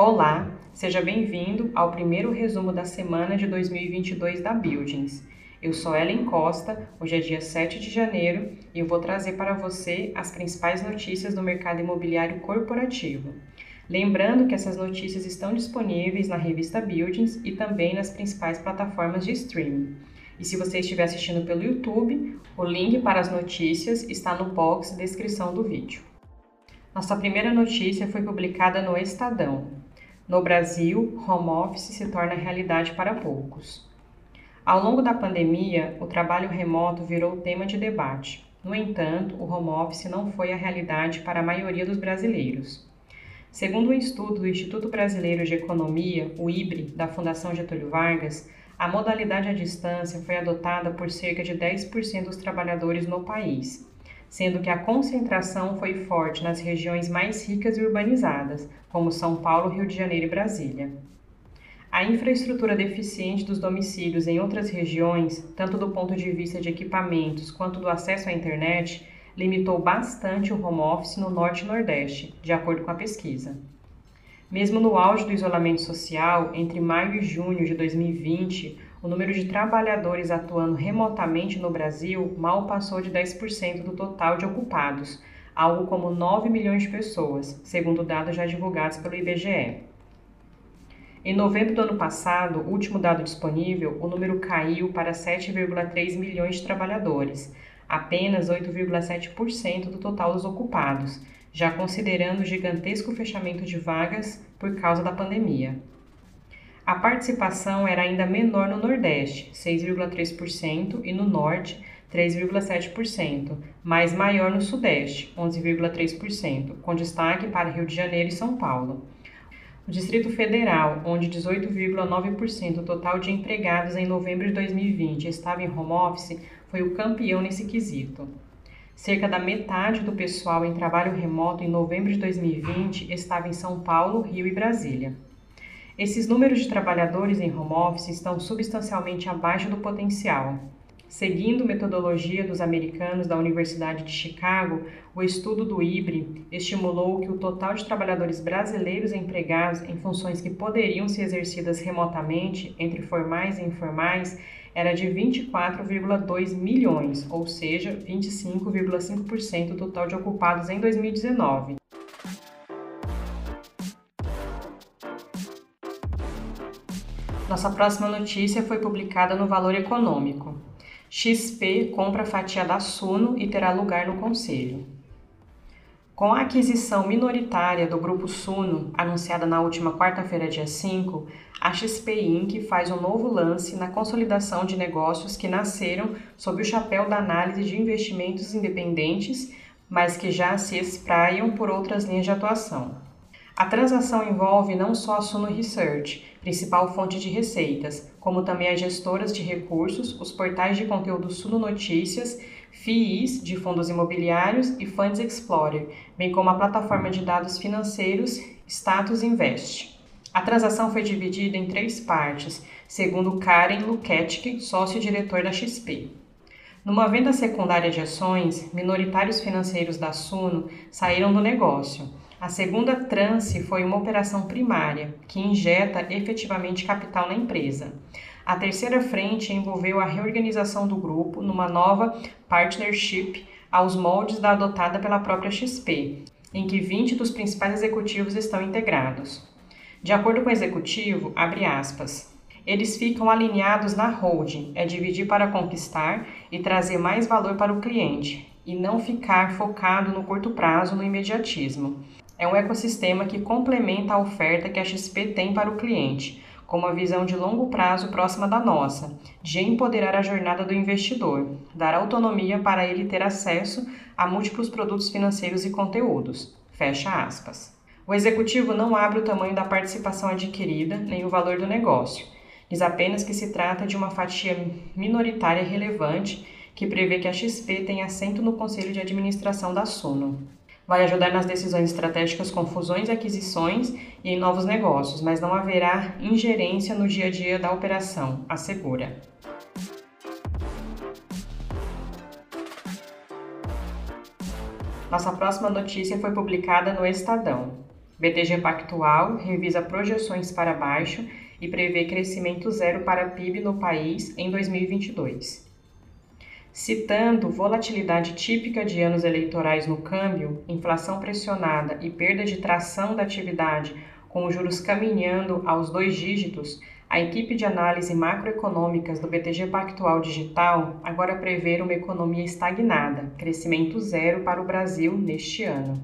Olá, seja bem-vindo ao primeiro resumo da semana de 2022 da Buildings. Eu sou Ellen Costa, hoje é dia 7 de janeiro e eu vou trazer para você as principais notícias do mercado imobiliário corporativo. Lembrando que essas notícias estão disponíveis na revista Buildings e também nas principais plataformas de streaming. E se você estiver assistindo pelo YouTube, o link para as notícias está no box de descrição do vídeo. Nossa primeira notícia foi publicada no Estadão. No Brasil, home office se torna realidade para poucos. Ao longo da pandemia, o trabalho remoto virou tema de debate. No entanto, o home office não foi a realidade para a maioria dos brasileiros. Segundo um estudo do Instituto Brasileiro de Economia, o IBRE, da Fundação Getúlio Vargas, a modalidade à distância foi adotada por cerca de 10% dos trabalhadores no país, sendo que a concentração foi forte nas regiões mais ricas e urbanizadas, como São Paulo, Rio de Janeiro e Brasília. A infraestrutura deficiente dos domicílios em outras regiões, tanto do ponto de vista de equipamentos quanto do acesso à internet, limitou bastante o home office no Norte e Nordeste, de acordo com a pesquisa. Mesmo no auge do isolamento social, entre maio e junho de 2020, o número de trabalhadores atuando remotamente no Brasil mal passou de 10% do total de ocupados, algo como 9 milhões de pessoas, segundo dados já divulgados pelo IBGE. Em novembro do ano passado, último dado disponível, o número caiu para 7,3 milhões de trabalhadores, apenas 8,7% do total dos ocupados, já considerando o gigantesco fechamento de vagas por causa da pandemia. A participação era ainda menor no Nordeste, 6,3%, e no Norte, 3,7%, mas maior no Sudeste, 11,3%, com destaque para Rio de Janeiro e São Paulo. O Distrito Federal, onde 18,9% do total de empregados em novembro de 2020 estava em home office, foi o campeão nesse quesito. Cerca da metade do pessoal em trabalho remoto em novembro de 2020 estava em São Paulo, Rio e Brasília. Esses números de trabalhadores em home office estão substancialmente abaixo do potencial. Seguindo metodologia dos americanos da Universidade de Chicago, o estudo do IBRE estimulou que o total de trabalhadores brasileiros empregados em funções que poderiam ser exercidas remotamente, entre formais e informais, era de 24,2 milhões, ou seja, 25,5% do total de ocupados em 2019. Nossa próxima notícia foi publicada no Valor Econômico. XP compra a fatia da Suno e terá lugar no conselho. Com a aquisição minoritária do grupo Suno, anunciada na última quarta-feira, dia 5, a XP Inc. faz um novo lance na consolidação de negócios que nasceram sob o chapéu da análise de investimentos independentes, mas que já se espraiam por outras linhas de atuação. A transação envolve não só a Suno Research, principal fonte de receitas, como também as gestoras de recursos, os portais de conteúdo Suno Notícias, FIIs de fundos imobiliários e Funds Explorer, bem como a plataforma de dados financeiros Status Invest. A transação foi dividida em três partes, segundo Karen Luketic, sócio-diretor da XP. Numa venda secundária de ações, minoritários financeiros da Suno saíram do negócio. A segunda transe foi uma operação primária, que injeta efetivamente capital na empresa. A terceira frente envolveu a reorganização do grupo numa nova partnership aos moldes da adotada pela própria XP, em que 20 dos principais executivos estão integrados. De acordo com o executivo, abre aspas, eles ficam alinhados na holding, é dividir para conquistar e trazer mais valor para o cliente, e não ficar focado no curto prazo no imediatismo é um ecossistema que complementa a oferta que a XP tem para o cliente, com uma visão de longo prazo próxima da nossa, de empoderar a jornada do investidor, dar autonomia para ele ter acesso a múltiplos produtos financeiros e conteúdos. Fecha aspas. O executivo não abre o tamanho da participação adquirida nem o valor do negócio. Diz apenas que se trata de uma fatia minoritária relevante que prevê que a XP tenha assento no conselho de administração da Suno vai ajudar nas decisões estratégicas com fusões e aquisições e em novos negócios, mas não haverá ingerência no dia a dia da operação, assegura. Nossa próxima notícia foi publicada no Estadão. BTG Pactual revisa projeções para baixo e prevê crescimento zero para PIB no país em 2022. Citando volatilidade típica de anos eleitorais no câmbio, inflação pressionada e perda de tração da atividade, com os juros caminhando aos dois dígitos, a equipe de análise macroeconômicas do BTG Pactual Digital agora prevê uma economia estagnada, crescimento zero para o Brasil neste ano.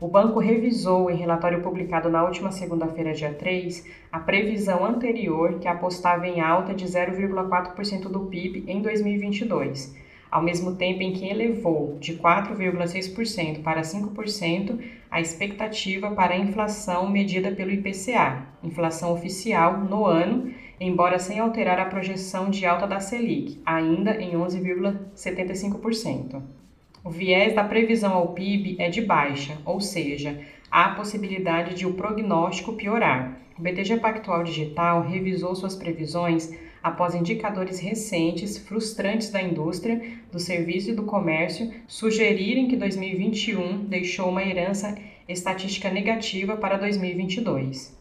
O banco revisou, em relatório publicado na última segunda-feira, dia 3, a previsão anterior que apostava em alta de 0,4% do PIB em 2022, ao mesmo tempo em que elevou de 4,6% para 5% a expectativa para a inflação medida pelo IPCA, inflação oficial, no ano, embora sem alterar a projeção de alta da Selic, ainda em 11,75%. O viés da previsão ao PIB é de baixa, ou seja, há a possibilidade de o prognóstico piorar. O BTG Pactual Digital revisou suas previsões após indicadores recentes frustrantes da indústria, do serviço e do comércio sugerirem que 2021 deixou uma herança estatística negativa para 2022.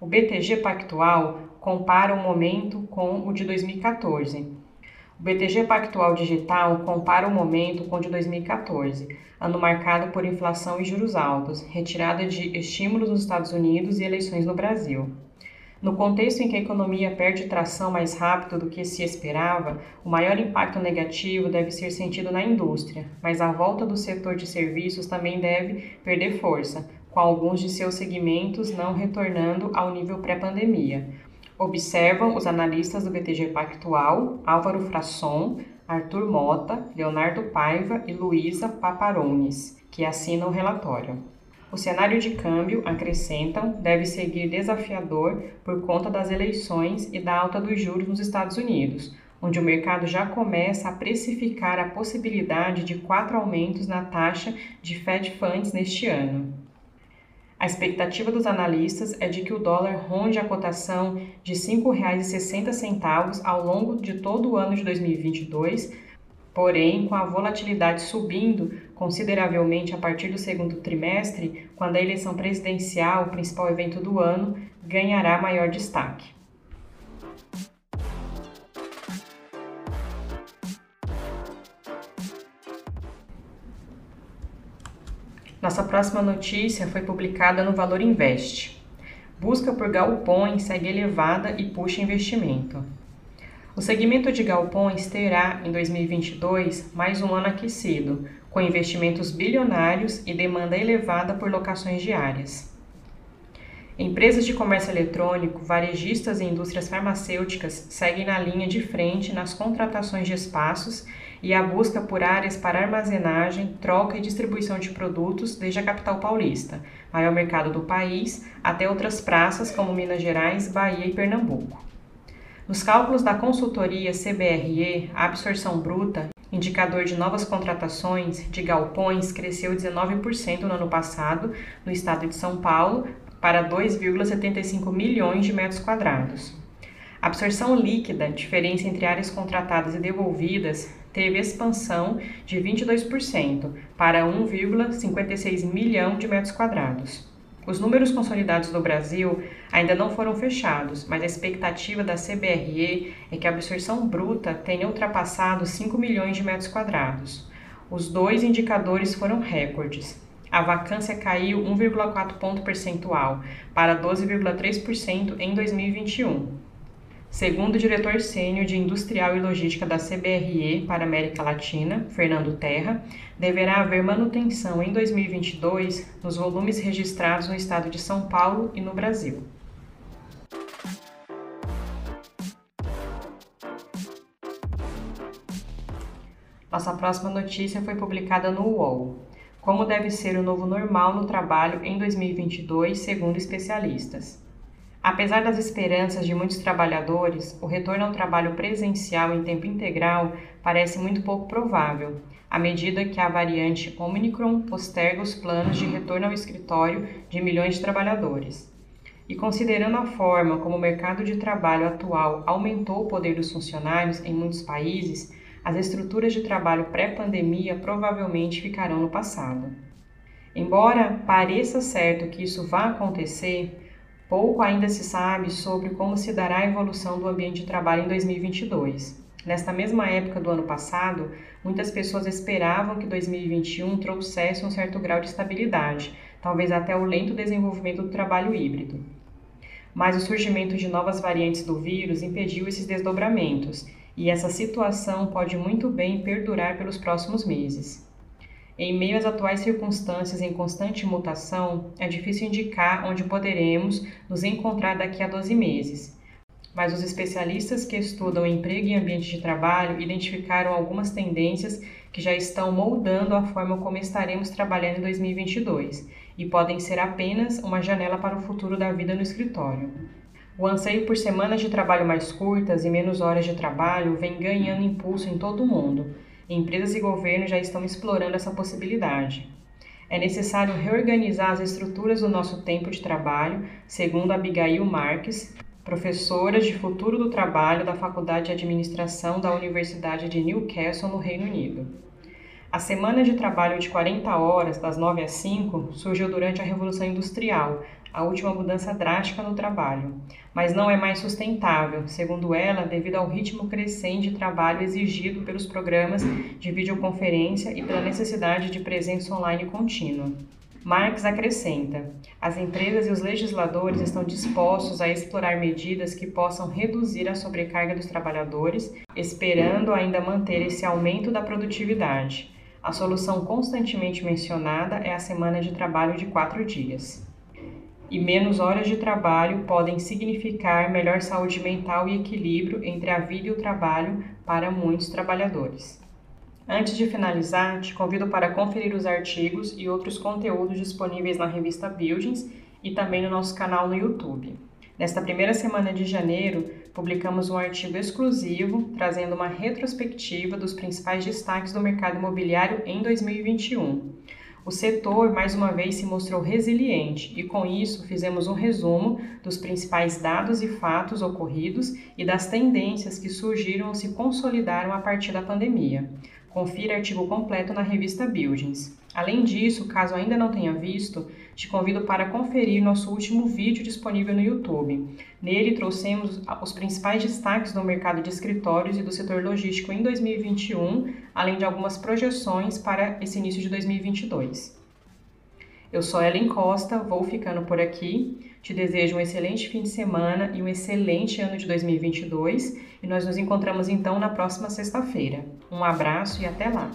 O BTG Pactual compara o momento com o de 2014 o BTG Pactual Digital compara o momento com o de 2014, ano marcado por inflação e juros altos, retirada de estímulos nos Estados Unidos e eleições no Brasil. No contexto em que a economia perde tração mais rápido do que se esperava, o maior impacto negativo deve ser sentido na indústria, mas a volta do setor de serviços também deve perder força, com alguns de seus segmentos não retornando ao nível pré-pandemia, Observam os analistas do BTG Pactual, Álvaro Frasson, Arthur Mota, Leonardo Paiva e Luísa Paparones, que assinam o relatório. O cenário de câmbio, acrescentam, deve seguir desafiador por conta das eleições e da alta dos juros nos Estados Unidos, onde o mercado já começa a precificar a possibilidade de quatro aumentos na taxa de Fed Funds neste ano. A expectativa dos analistas é de que o dólar ronde a cotação de R$ 5,60 ao longo de todo o ano de 2022, porém, com a volatilidade subindo consideravelmente a partir do segundo trimestre, quando a eleição presidencial, o principal evento do ano, ganhará maior destaque. Nossa próxima notícia foi publicada no Valor Invest. Busca por galpões segue elevada e puxa investimento. O segmento de galpões terá, em 2022, mais um ano aquecido, com investimentos bilionários e demanda elevada por locações diárias. Empresas de comércio eletrônico, varejistas e indústrias farmacêuticas seguem na linha de frente nas contratações de espaços e a busca por áreas para armazenagem, troca e distribuição de produtos desde a capital paulista, maior mercado do país, até outras praças como Minas Gerais, Bahia e Pernambuco. Nos cálculos da consultoria CBRE, a absorção bruta, indicador de novas contratações de galpões, cresceu 19% no ano passado no estado de São Paulo para 2,75 milhões de metros quadrados. A absorção líquida, diferença entre áreas contratadas e devolvidas, teve expansão de 22% para 1,56 milhão de metros quadrados. Os números consolidados do Brasil ainda não foram fechados, mas a expectativa da CBRE é que a absorção bruta tenha ultrapassado 5 milhões de metros quadrados. Os dois indicadores foram recordes. A vacância caiu 1,4 ponto percentual para 12,3% em 2021 Segundo o diretor sênior de Industrial e Logística da CBRE para América Latina, Fernando Terra, deverá haver manutenção em 2022 nos volumes registrados no estado de São Paulo e no Brasil. Nossa próxima notícia foi publicada no UOL. Como deve ser o novo normal no trabalho em 2022, segundo especialistas. Apesar das esperanças de muitos trabalhadores, o retorno ao trabalho presencial em tempo integral parece muito pouco provável, à medida que a variante Omicron posterga os planos de retorno ao escritório de milhões de trabalhadores. E considerando a forma como o mercado de trabalho atual aumentou o poder dos funcionários em muitos países, as estruturas de trabalho pré-pandemia provavelmente ficarão no passado. Embora pareça certo que isso vá acontecer, pouco ainda se sabe sobre como se dará a evolução do ambiente de trabalho em 2022. Nesta mesma época do ano passado, muitas pessoas esperavam que 2021 trouxesse um certo grau de estabilidade, talvez até o lento desenvolvimento do trabalho híbrido. Mas o surgimento de novas variantes do vírus impediu esses desdobramentos, e essa situação pode muito bem perdurar pelos próximos meses. Em meio às atuais circunstâncias em constante mutação, é difícil indicar onde poderemos nos encontrar daqui a 12 meses. Mas os especialistas que estudam emprego e ambiente de trabalho identificaram algumas tendências que já estão moldando a forma como estaremos trabalhando em 2022 e podem ser apenas uma janela para o futuro da vida no escritório. O anseio por semanas de trabalho mais curtas e menos horas de trabalho vem ganhando impulso em todo o mundo Empresas e governos já estão explorando essa possibilidade. É necessário reorganizar as estruturas do nosso tempo de trabalho, segundo Abigail Marques, professora de Futuro do Trabalho da Faculdade de Administração da Universidade de Newcastle, no Reino Unido. A semana de trabalho de 40 horas, das 9 às 5, surgiu durante a Revolução Industrial, a última mudança drástica no trabalho, mas não é mais sustentável, segundo ela, devido ao ritmo crescente de trabalho exigido pelos programas de videoconferência e pela necessidade de presença online contínua. Marx acrescenta: as empresas e os legisladores estão dispostos a explorar medidas que possam reduzir a sobrecarga dos trabalhadores, esperando ainda manter esse aumento da produtividade. A solução constantemente mencionada é a semana de trabalho de quatro dias e menos horas de trabalho podem significar melhor saúde mental e equilíbrio entre a vida e o trabalho para muitos trabalhadores. Antes de finalizar, te convido para conferir os artigos e outros conteúdos disponíveis na revista Buildings e também no nosso canal no YouTube. Nesta primeira semana de janeiro, publicamos um artigo exclusivo trazendo uma retrospectiva dos principais destaques do mercado imobiliário em 2021. O setor mais uma vez se mostrou resiliente e, com isso, fizemos um resumo dos principais dados e fatos ocorridos e das tendências que surgiram ou se consolidaram a partir da pandemia. Confira artigo completo na revista Buildings. Além disso, caso ainda não tenha visto, te convido para conferir nosso último vídeo disponível no YouTube. Nele trouxemos os principais destaques do mercado de escritórios e do setor logístico em 2021, além de algumas projeções para esse início de 2022. Eu sou Ellen Costa, vou ficando por aqui. Te desejo um excelente fim de semana e um excelente ano de 2022 e nós nos encontramos então na próxima sexta-feira. Um abraço e até lá!